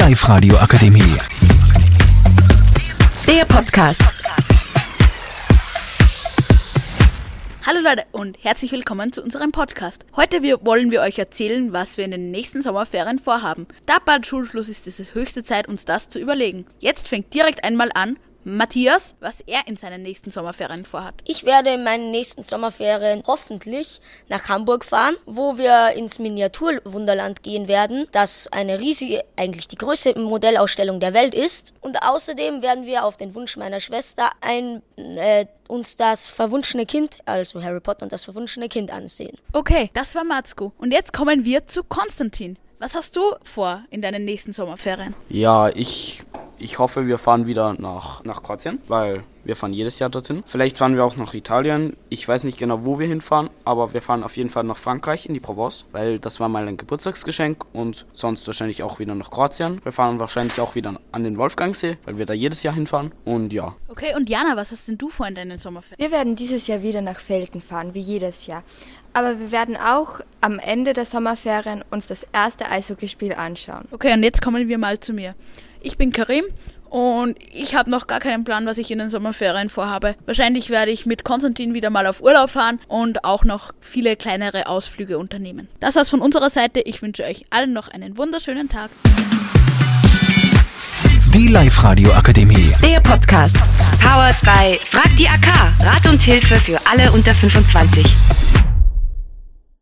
Live-Radio Akademie. Der Podcast. Hallo Leute und herzlich willkommen zu unserem Podcast. Heute wollen wir euch erzählen, was wir in den nächsten Sommerferien vorhaben. Da bald Schulschluss ist, ist es höchste Zeit, uns das zu überlegen. Jetzt fängt direkt einmal an, Matthias, was er in seinen nächsten Sommerferien vorhat. Ich werde in meinen nächsten Sommerferien hoffentlich nach Hamburg fahren, wo wir ins Miniaturwunderland gehen werden, das eine riesige, eigentlich die größte Modellausstellung der Welt ist. Und außerdem werden wir auf den Wunsch meiner Schwester ein, äh, uns das verwunschene Kind, also Harry Potter und das verwunschene Kind ansehen. Okay, das war Matzko. Und jetzt kommen wir zu Konstantin. Was hast du vor in deinen nächsten Sommerferien? Ja, ich, ich hoffe, wir fahren wieder nach, nach Kroatien, weil wir fahren jedes Jahr dorthin. Vielleicht fahren wir auch nach Italien. Ich weiß nicht genau, wo wir hinfahren, aber wir fahren auf jeden Fall nach Frankreich in die Provence, weil das war mal ein Geburtstagsgeschenk und sonst wahrscheinlich auch wieder nach Kroatien. Wir fahren wahrscheinlich auch wieder an den Wolfgangsee, weil wir da jedes Jahr hinfahren. Und ja. Okay, und Jana, was hast denn du vor in deinen Sommerferien? Wir werden dieses Jahr wieder nach Felden fahren, wie jedes Jahr. Aber wir werden auch am Ende der Sommerferien uns das erste Eishockeyspiel anschauen. Okay, und jetzt kommen wir mal zu mir. Ich bin Karim und ich habe noch gar keinen Plan, was ich in den Sommerferien vorhabe. Wahrscheinlich werde ich mit Konstantin wieder mal auf Urlaub fahren und auch noch viele kleinere Ausflüge unternehmen. Das war's von unserer Seite. Ich wünsche euch allen noch einen wunderschönen Tag. Die Live-Radio Akademie. Der Podcast. Powered by Frag die AK. Rat und Hilfe für alle unter 25.